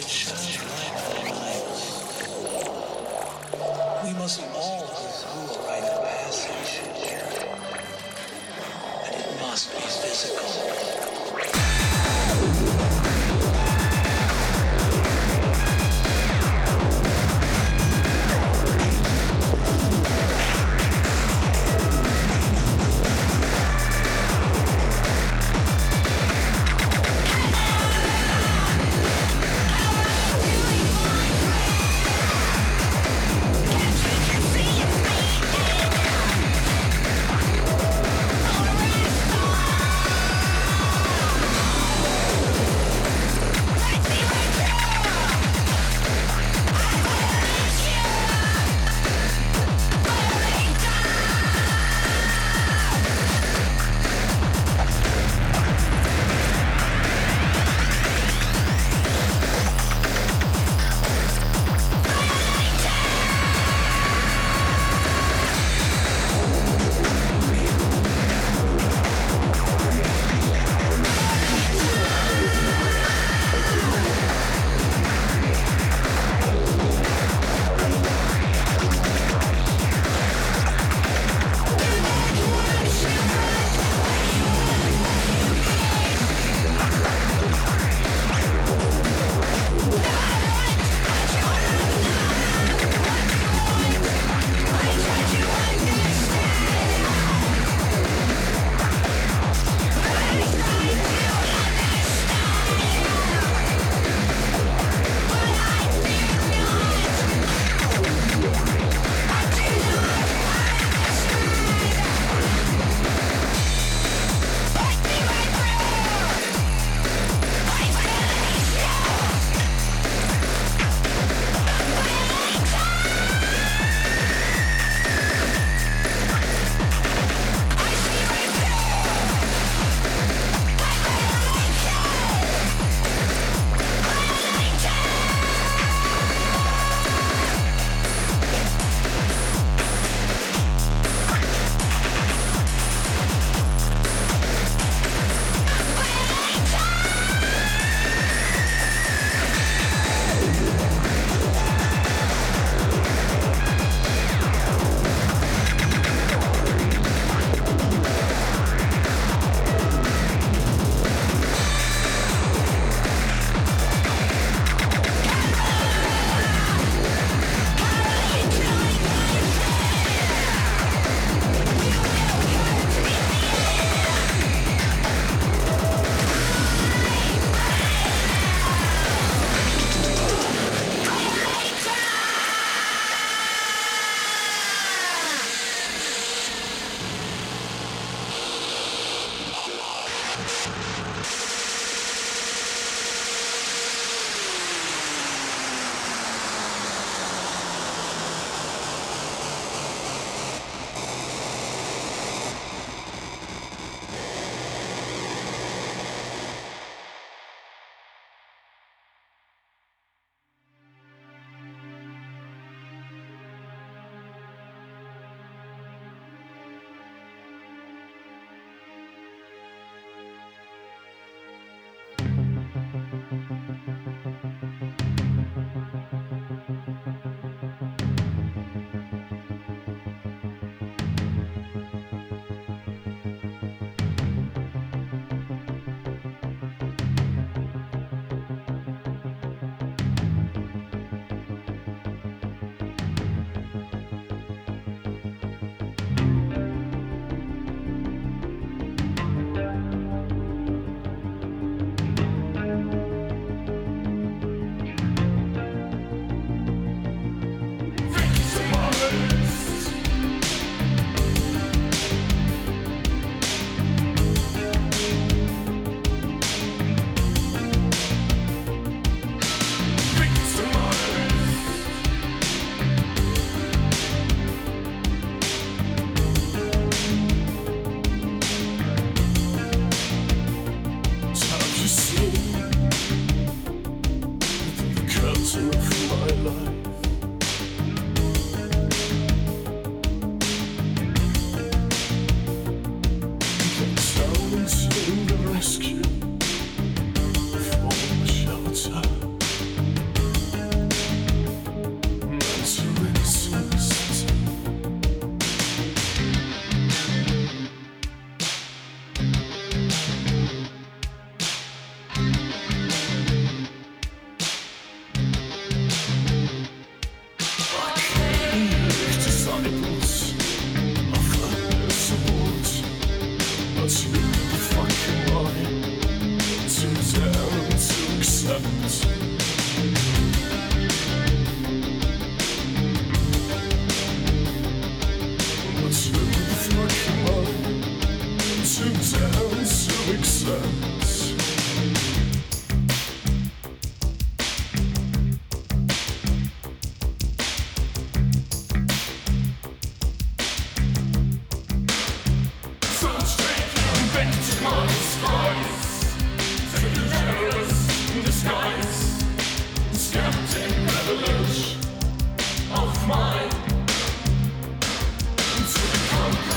Dawn with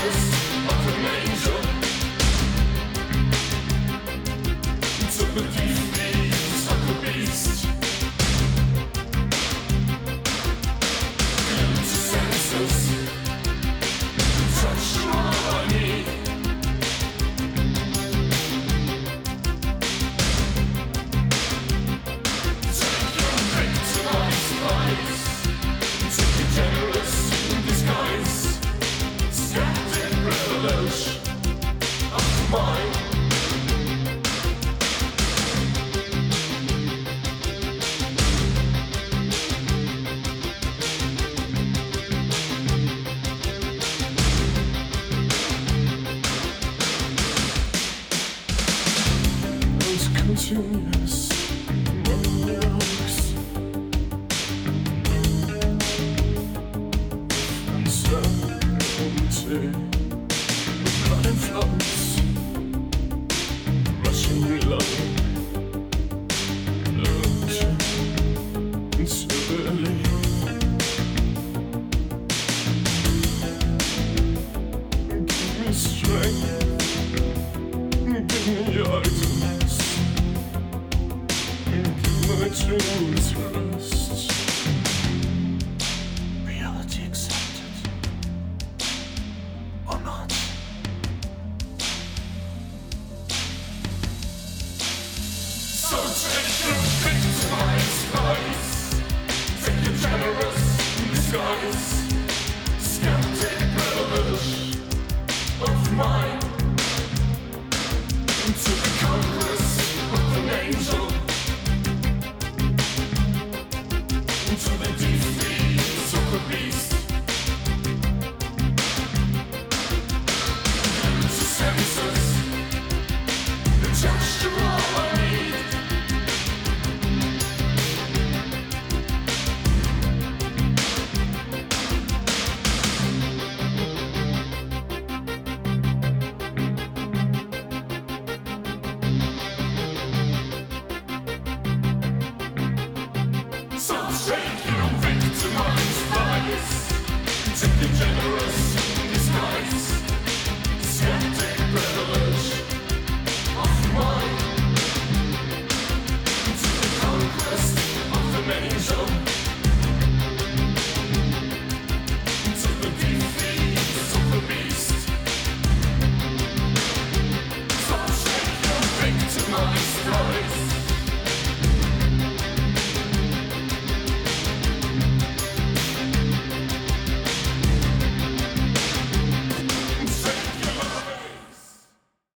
conquest